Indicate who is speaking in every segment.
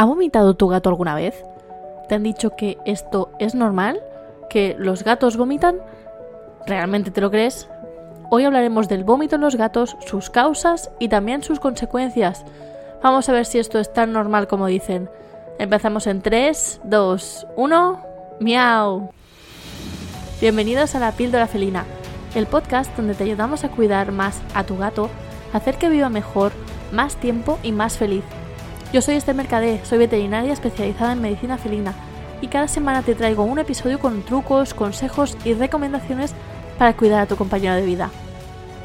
Speaker 1: ¿Ha vomitado tu gato alguna vez? ¿Te han dicho que esto es normal? ¿Que los gatos vomitan? ¿Realmente te lo crees? Hoy hablaremos del vómito en los gatos, sus causas y también sus consecuencias. Vamos a ver si esto es tan normal como dicen. Empezamos en 3, 2, 1. ¡Miau! Bienvenidos a la Píldora Felina, el podcast donde te ayudamos a cuidar más a tu gato, hacer que viva mejor, más tiempo y más feliz. Yo soy Esther Mercadé, soy veterinaria especializada en medicina felina y cada semana te traigo un episodio con trucos, consejos y recomendaciones para cuidar a tu compañero de vida.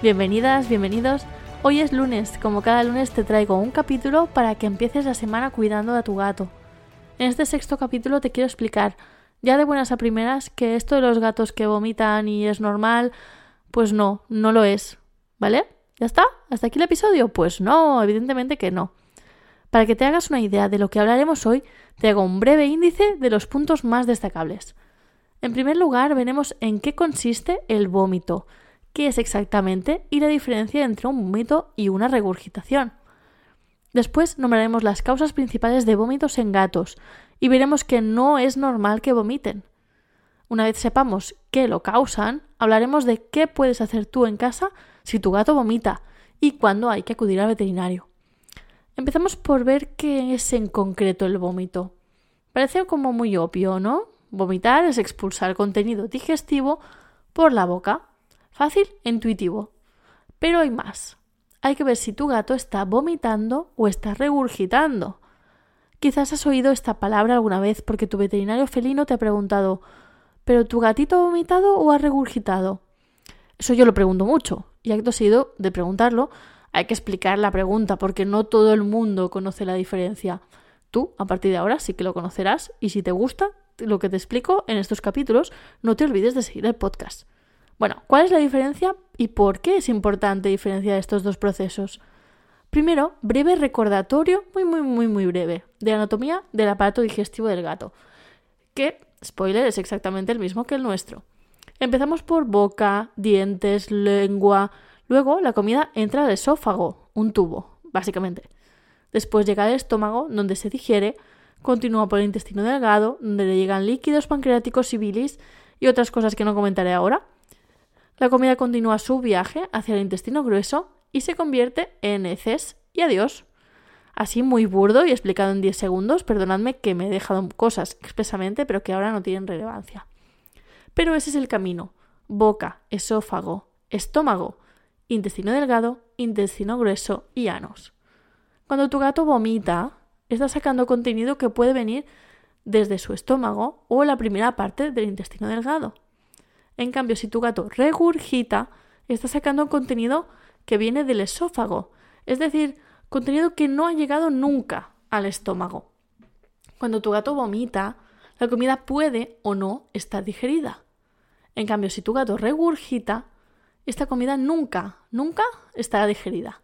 Speaker 1: Bienvenidas, bienvenidos. Hoy es lunes, como cada lunes te traigo un capítulo para que empieces la semana cuidando de tu gato. En este sexto capítulo te quiero explicar, ya de buenas a primeras, que esto de los gatos que vomitan y es normal, pues no, no lo es. ¿Vale? ¿Ya está? ¿Hasta aquí el episodio? Pues no, evidentemente que no. Para que te hagas una idea de lo que hablaremos hoy, te hago un breve índice de los puntos más destacables. En primer lugar, veremos en qué consiste el vómito, qué es exactamente y la diferencia entre un vómito y una regurgitación. Después nombraremos las causas principales de vómitos en gatos y veremos que no es normal que vomiten. Una vez sepamos qué lo causan, hablaremos de qué puedes hacer tú en casa si tu gato vomita y cuándo hay que acudir al veterinario. Empezamos por ver qué es en concreto el vómito. Parece como muy obvio, ¿no? Vomitar es expulsar contenido digestivo por la boca. Fácil e intuitivo. Pero hay más. Hay que ver si tu gato está vomitando o está regurgitando. Quizás has oído esta palabra alguna vez porque tu veterinario felino te ha preguntado ¿Pero tu gatito ha vomitado o ha regurgitado? Eso yo lo pregunto mucho, y acto seguido de preguntarlo, hay que explicar la pregunta porque no todo el mundo conoce la diferencia. Tú, a partir de ahora, sí que lo conocerás y si te gusta lo que te explico en estos capítulos, no te olvides de seguir el podcast. Bueno, ¿cuál es la diferencia y por qué es importante diferenciar estos dos procesos? Primero, breve recordatorio, muy, muy, muy, muy breve, de anatomía del aparato digestivo del gato, que, spoiler, es exactamente el mismo que el nuestro. Empezamos por boca, dientes, lengua, Luego la comida entra al esófago, un tubo, básicamente. Después llega al estómago, donde se digiere, continúa por el intestino delgado, donde le llegan líquidos pancreáticos y bilis y otras cosas que no comentaré ahora. La comida continúa su viaje hacia el intestino grueso y se convierte en heces y adiós. Así muy burdo y explicado en 10 segundos, perdonadme que me he dejado cosas expresamente, pero que ahora no tienen relevancia. Pero ese es el camino. Boca, esófago, estómago, intestino delgado, intestino grueso y anos. Cuando tu gato vomita, está sacando contenido que puede venir desde su estómago o la primera parte del intestino delgado. En cambio, si tu gato regurgita, está sacando contenido que viene del esófago, es decir, contenido que no ha llegado nunca al estómago. Cuando tu gato vomita, la comida puede o no estar digerida. En cambio, si tu gato regurgita, esta comida nunca, nunca estará digerida.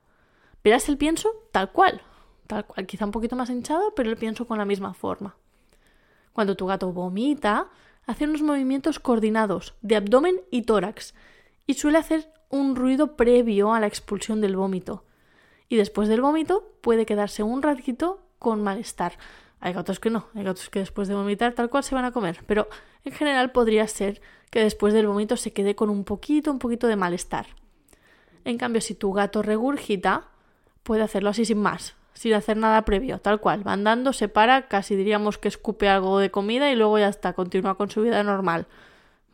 Speaker 1: Verás el pienso tal cual, tal cual, quizá un poquito más hinchado, pero el pienso con la misma forma. Cuando tu gato vomita, hace unos movimientos coordinados de abdomen y tórax y suele hacer un ruido previo a la expulsión del vómito. Y después del vómito puede quedarse un ratito con malestar. Hay gatos que no, hay gatos que después de vomitar tal cual se van a comer, pero en general podría ser que después del vómito se quede con un poquito, un poquito de malestar. En cambio, si tu gato regurgita, puede hacerlo así sin más, sin hacer nada previo, tal cual. Va andando, se para, casi diríamos que escupe algo de comida y luego ya está, continúa con su vida normal.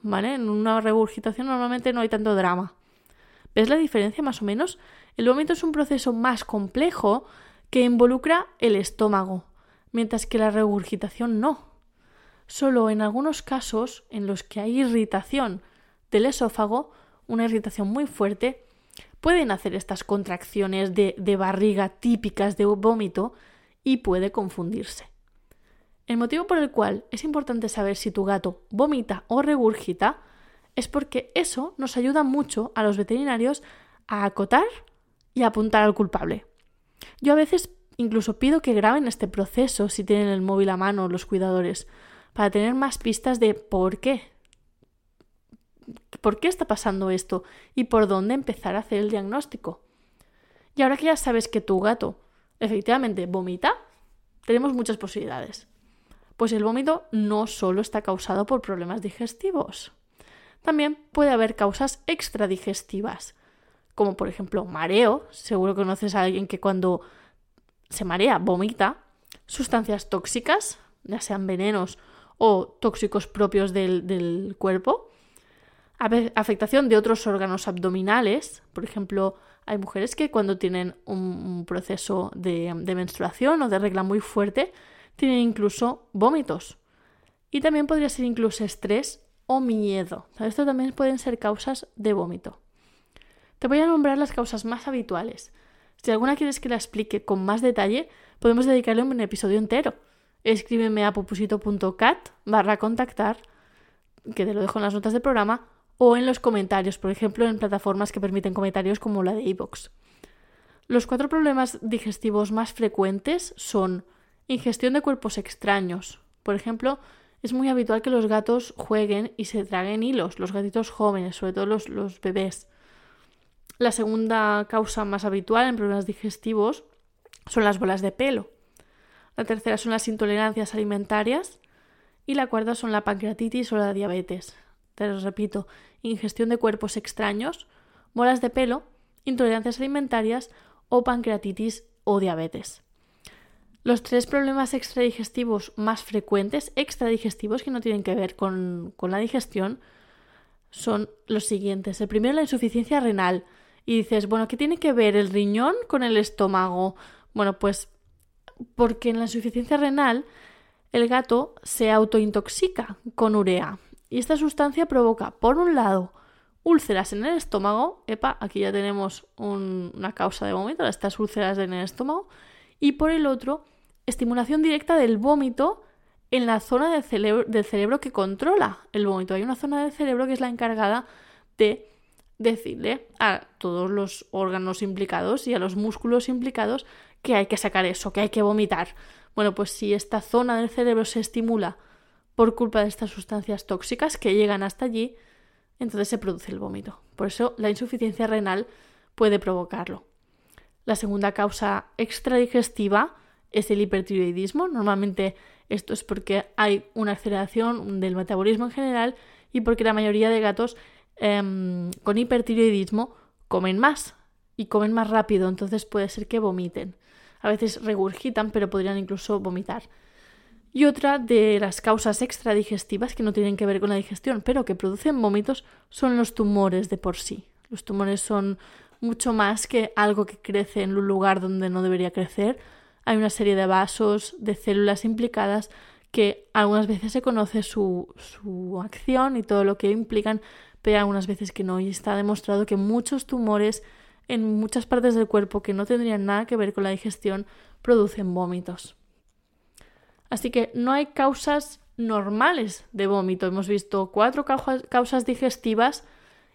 Speaker 1: ¿Vale? En una regurgitación normalmente no hay tanto drama. ¿Ves la diferencia más o menos? El vómito es un proceso más complejo que involucra el estómago, mientras que la regurgitación no. Solo en algunos casos en los que hay irritación del esófago, una irritación muy fuerte, pueden hacer estas contracciones de, barriga típicas de vómito y puede confundirse. El motivo por el cual es importante saber si tu gato vomita o regurgita es porque eso nos ayuda mucho a los veterinarios a acotar y a apuntar al culpable. Yo a veces incluso pido que graben este proceso si tienen el móvil a mano los cuidadores, para tener más pistas de por qué. ¿Por qué está pasando esto? Y por dónde empezar a hacer el diagnóstico. Y ahora que ya sabes que tu gato efectivamente vomita, tenemos muchas posibilidades. Pues el vómito no solo está causado por problemas digestivos. También puede haber causas extradigestivas, como por ejemplo mareo. Seguro conoces a alguien que cuando se marea vomita sustancias tóxicas, ya sean venenos o tóxicos propios del, cuerpo. Afectación de otros órganos abdominales, por ejemplo, hay mujeres que cuando tienen un, proceso de, de menstruación o de regla muy fuerte, tienen incluso vómitos. Y también podría ser incluso estrés o miedo. Esto también pueden ser causas de vómito. Te voy a nombrar las causas más habituales. Si alguna quieres que la explique con más detalle, podemos dedicarle un episodio entero. Escríbeme a popusito.cat barra contactar, que te lo dejo en las notas del programa, o en los comentarios, por ejemplo, en plataformas que permiten comentarios como la de iVoox. Los cuatro problemas digestivos más frecuentes son ingestión de cuerpos extraños. Por ejemplo, es muy habitual que los gatos jueguen y se traguen hilos, los gatitos jóvenes, sobre todo los, los bebés. La segunda causa más habitual en problemas digestivos son las bolas de pelo. La tercera son las intolerancias alimentarias. Y la cuarta son la pancreatitis o la diabetes. Te lo repito, ingestión de cuerpos extraños, bolas de pelo, intolerancias alimentarias o pancreatitis o diabetes. Los tres problemas extradigestivos más frecuentes, extradigestivos que no tienen que ver con, con la digestión, son los siguientes. El primero, la insuficiencia renal. Y dices, bueno, ¿qué tiene que ver el riñón con el estómago? Bueno, pues porque en la insuficiencia renal el gato se autointoxica con urea. Y esta sustancia provoca, por un lado, úlceras en el estómago. Epa, aquí ya tenemos una causa de vómito, estas úlceras en el estómago. Y por el otro, estimulación directa del vómito en la zona del cerebro, del cerebro que controla el vómito. Hay una zona del cerebro que es la encargada de decirle a todos los órganos implicados y a los músculos implicados que hay que sacar eso, que hay que vomitar. Bueno, pues si esta zona del cerebro se estimula por culpa de estas sustancias tóxicas que llegan hasta allí, entonces se produce el vómito. Por eso la insuficiencia renal puede provocarlo. La segunda causa extradigestiva es el hipertiroidismo. Normalmente esto es porque hay una aceleración del metabolismo en general y porque la mayoría de gatos Em, con hipertiroidismo comen más y comen más rápido, entonces puede ser que vomiten. A veces regurgitan, pero podrían incluso vomitar. Y otra de las causas extradigestivas que no tienen que ver con la digestión, pero que producen vómitos, son los tumores de por sí. Los tumores son mucho más que algo que crece en un lugar donde no debería crecer. Hay una serie de vasos, de células implicadas que algunas veces se conoce su, su acción y todo lo que implican, pero algunas veces que no. Y está demostrado que muchos tumores en muchas partes del cuerpo que no tendrían nada que ver con la digestión producen vómitos. Así que no hay causas normales de vómito. Hemos visto cuatro causas digestivas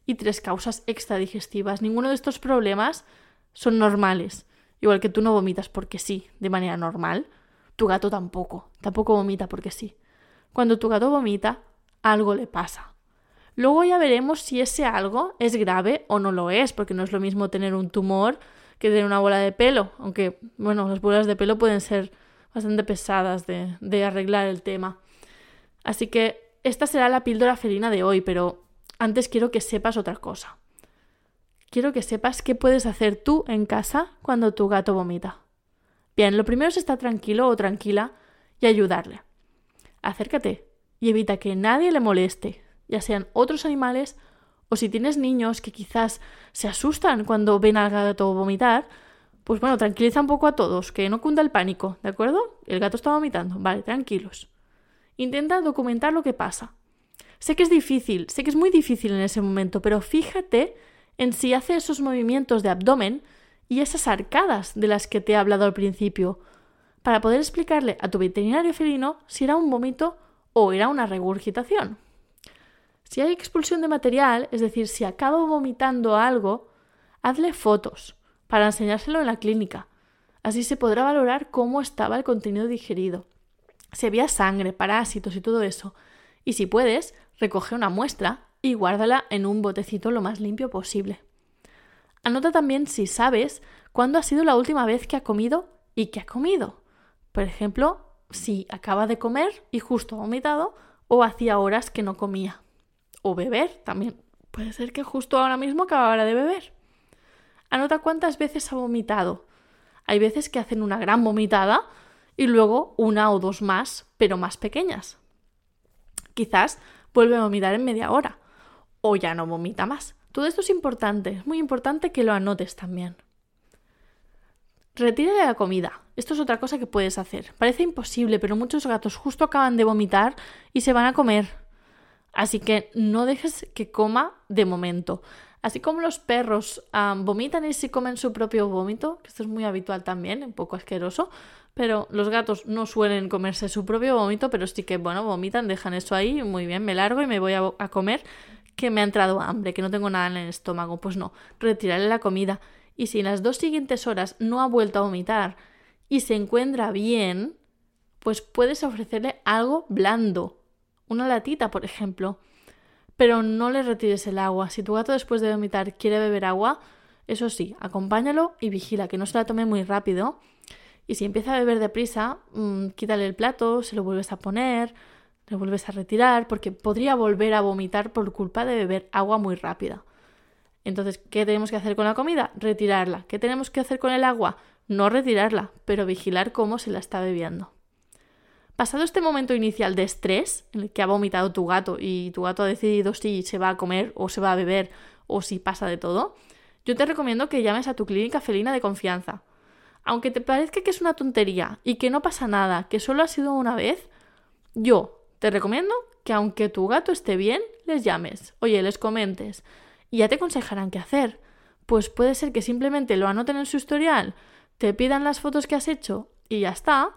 Speaker 1: y tres causas extradigestivas. Ninguno de estos problemas son normales. Igual que tú no vomitas porque sí, de manera normal, tu gato tampoco. Tampoco vomita porque sí. Cuando tu gato vomita, algo le pasa. Luego ya veremos si ese algo es grave o no lo es, porque no es lo mismo tener un tumor que tener una bola de pelo, aunque, bueno, las bolas de pelo pueden ser bastante pesadas de, arreglar el tema. Así que esta será la píldora felina de hoy, pero antes quiero que sepas otra cosa. Quiero que sepas qué puedes hacer tú en casa cuando tu gato vomita. Bien, lo primero es estar tranquilo o tranquila y ayudarle. Acércate y evita que nadie le moleste, ya sean otros animales o si tienes niños que quizás se asustan cuando ven al gato vomitar, pues bueno, tranquiliza un poco a todos, que no cunda el pánico, ¿de acuerdo? El gato está vomitando, vale, tranquilos. Intenta documentar lo que pasa. Sé que es difícil, sé que es muy difícil en ese momento, pero fíjate en si hace esos movimientos de abdomen y esas arcadas de las que te he hablado al principio, para poder explicarle a tu veterinario felino si era un vómito o era una regurgitación. Si hay expulsión de material, es decir, si acaba vomitando algo, hazle fotos para enseñárselo en la clínica. Así se podrá valorar cómo estaba el contenido digerido. Si había sangre, parásitos y todo eso. Y si puedes, recoge una muestra y guárdala en un botecito lo más limpio posible. Anota también si sabes cuándo ha sido la última vez que ha comido y qué ha comido. Por ejemplo, si acaba de comer y justo ha vomitado o hacía horas que no comía. O beber también. Puede ser que justo ahora mismo acabara de beber. Anota cuántas veces ha vomitado. Hay veces que hacen una gran vomitada y luego una o dos más, pero más pequeñas. Quizás vuelve a vomitar en media hora o ya no vomita más. Todo esto es importante, es muy importante que lo anotes también. Retira de la comida. Esto es otra cosa que puedes hacer. Parece imposible, pero muchos gatos justo acaban de vomitar y se van a comer. Así que no dejes que coma de momento. Así como los perros vomitan y se comen su propio vómito, que esto es muy habitual también, un poco asqueroso, pero los gatos no suelen comerse su propio vómito, pero sí que, bueno, vomitan, dejan eso ahí, muy bien, me largo y me voy a, a comer, que me ha entrado hambre, que no tengo nada en el estómago. Pues no, retirarle la comida. Y si en las dos siguientes horas no ha vuelto a vomitar y se encuentra bien, pues puedes ofrecerle algo blando, una latita, por ejemplo pero no le retires el agua. Si tu gato después de vomitar quiere beber agua, eso sí, acompáñalo y vigila que no se la tome muy rápido. Y si empieza a beber deprisa, mmm, quítale el plato, se lo vuelves a poner, lo vuelves a retirar, porque podría volver a vomitar por culpa de beber agua muy rápida. Entonces, ¿qué tenemos que hacer con la comida? Retirarla. ¿Qué tenemos que hacer con el agua? No retirarla, pero vigilar cómo se la está bebiendo. Pasado este momento inicial de estrés, en el que ha vomitado tu gato y tu gato ha decidido si se va a comer o se va a beber o si pasa de todo, yo te recomiendo que llames a tu clínica felina de confianza. Aunque te parezca que es una tontería y que no pasa nada, que solo ha sido una vez, yo te recomiendo que aunque tu gato esté bien, les llames, oye, les comentes y ya te aconsejarán qué hacer. Pues puede ser que simplemente lo anoten en su historial, te pidan las fotos que has hecho y ya está,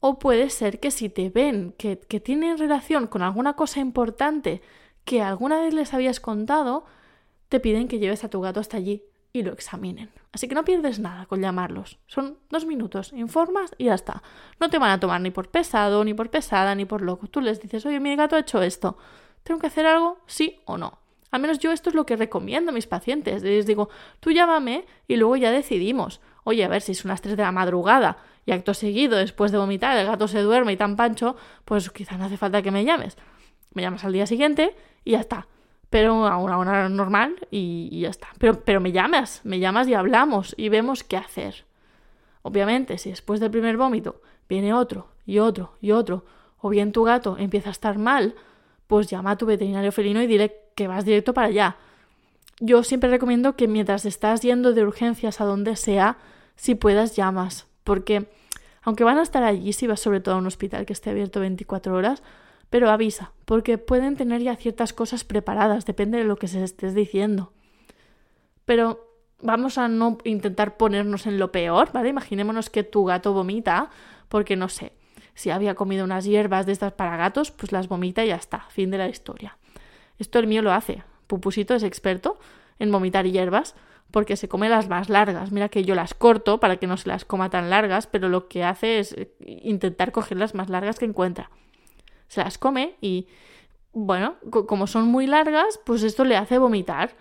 Speaker 1: o puede ser que si te ven que, que tienen relación con alguna cosa importante que alguna vez les habías contado, te piden que lleves a tu gato hasta allí y lo examinen. Así que no pierdes nada con llamarlos. Son dos minutos, informas y ya está. No te van a tomar ni por pesado, ni por pesada, ni por loco. Tú les dices, oye, mi gato ha hecho esto. ¿Tengo que hacer algo? Sí o no. Al menos yo esto es lo que recomiendo a mis pacientes. Les digo, tú llámame y luego ya decidimos. Oye, a ver si son las 3 de la madrugada y acto seguido, después de vomitar, el gato se duerme y tan pancho, pues quizá no hace falta que me llames. Me llamas al día siguiente y ya está. Pero a una hora normal y, ya está. Pero, pero me llamas, me llamas y hablamos y vemos qué hacer. Obviamente, si después del primer vómito viene otro y otro y otro, o bien tu gato empieza a estar mal, pues llama a tu veterinario felino y dile que vas directo para allá. Yo siempre recomiendo que mientras estás yendo de urgencias a donde sea, si puedas llamas, porque aunque van a estar allí si vas sobre todo a un hospital que esté abierto 24 horas, pero avisa, porque pueden tener ya ciertas cosas preparadas, depende de lo que se estés diciendo. Pero vamos a no intentar ponernos en lo peor, ¿vale? Imaginémonos que tu gato vomita, porque no sé, si había comido unas hierbas de estas para gatos, pues las vomita y ya está, fin de la historia. Esto el mío lo hace. Pupusito es experto en vomitar hierbas, porque se come las más largas. Mira que yo las corto para que no se las coma tan largas, pero lo que hace es eh, intentar coger las más largas que encuentra. Se las come y, bueno, como son muy largas, pues esto le hace vomitar.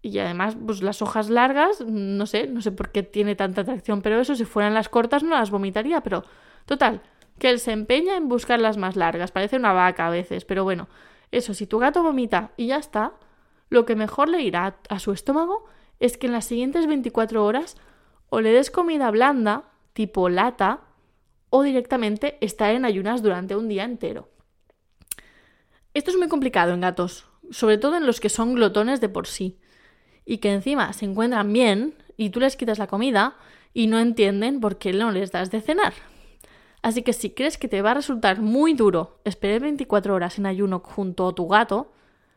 Speaker 1: Y además, pues las hojas largas, no sé, no sé por qué tiene tanta atracción, pero eso si fueran las cortas no las vomitaría, pero total, que él se empeña en buscar las más largas. Parece una vaca a veces, pero bueno, eso, si tu gato vomita y ya está, lo que mejor le irá a su estómago es que en las siguientes 24 horas o le des comida blanda, tipo lata, o directamente estar en ayunas durante un día entero. Esto es muy complicado en gatos, sobre todo en los que son glotones de por sí, y que encima se encuentran bien y tú les quitas la comida y no entienden por qué no les das de cenar. Así que si crees que te va a resultar muy duro esperar 24 horas en ayuno junto a tu gato,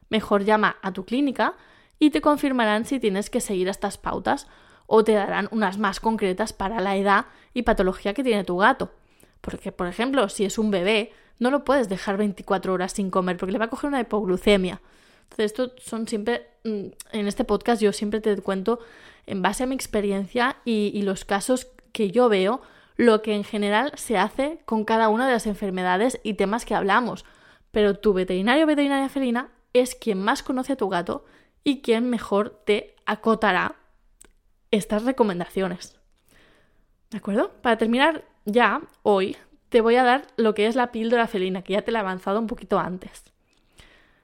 Speaker 1: mejor llama a tu clínica y te confirmarán si tienes que seguir estas pautas o te darán unas más concretas para la edad y patología que tiene tu gato. Porque, por ejemplo, si es un bebé, no lo puedes dejar 24 horas sin comer porque le va a coger una hipoglucemia. Entonces, esto son siempre, mm, en este podcast yo siempre te cuento en base a mi experiencia y, los casos que yo veo, lo que en general se hace con cada una de las enfermedades y temas que hablamos. Pero tu veterinario o veterinaria felina es quien más conoce a tu gato y quién mejor te acotará estas recomendaciones. ¿De acuerdo? Para terminar, ya hoy te voy a dar lo que es la píldora felina, que ya te la he avanzado un poquito antes.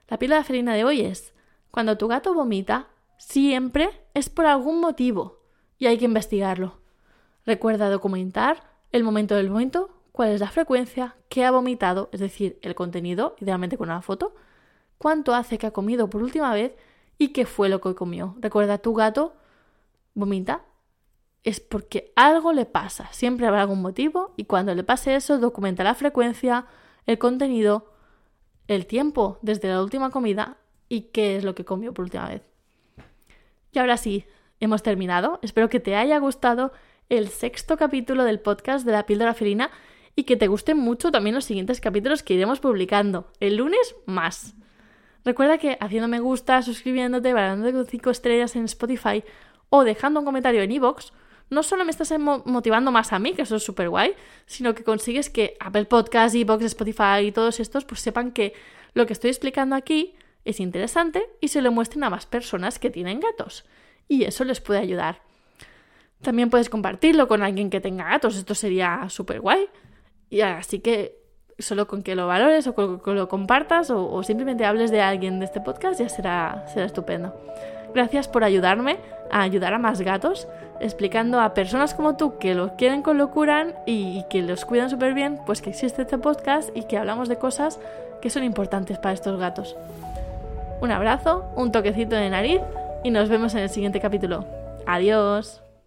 Speaker 1: La píldora felina de hoy es, cuando tu gato vomita, siempre es por algún motivo y hay que investigarlo. Recuerda documentar el momento del vómito, cuál es la frecuencia, qué ha vomitado, es decir, el contenido, idealmente con una foto, cuánto hace que ha comido por última vez y qué fue lo que comió. Recuerda, tu gato vomita es porque algo le pasa, siempre habrá algún motivo y cuando le pase eso documenta la frecuencia, el contenido, el tiempo desde la última comida y qué es lo que comió por última vez. Y ahora sí, hemos terminado. Espero que te haya gustado el sexto capítulo del podcast de la píldora felina y que te gusten mucho también los siguientes capítulos que iremos publicando. El lunes más. Recuerda que haciendo me gusta, suscribiéndote, valorando con 5 estrellas en Spotify o dejando un comentario en iVoox, no solo me estás motivando más a mí, que eso es súper guay, sino que consigues que Apple Podcasts, iVoox, Spotify y todos estos pues sepan que lo que estoy explicando aquí es interesante y se lo muestren a más personas que tienen gatos. Y eso les puede ayudar. También puedes compartirlo con alguien que tenga gatos, esto sería súper guay. Y así que solo con que lo valores o con que lo compartas o, simplemente hables de alguien de este podcast ya será, será estupendo. Gracias por ayudarme a ayudar a más gatos, explicando a personas como tú que los quieren con locura y, y que los cuidan súper bien, pues que existe este podcast y que hablamos de cosas que son importantes para estos gatos. Un abrazo, un toquecito de nariz y nos vemos en el siguiente capítulo. Adiós.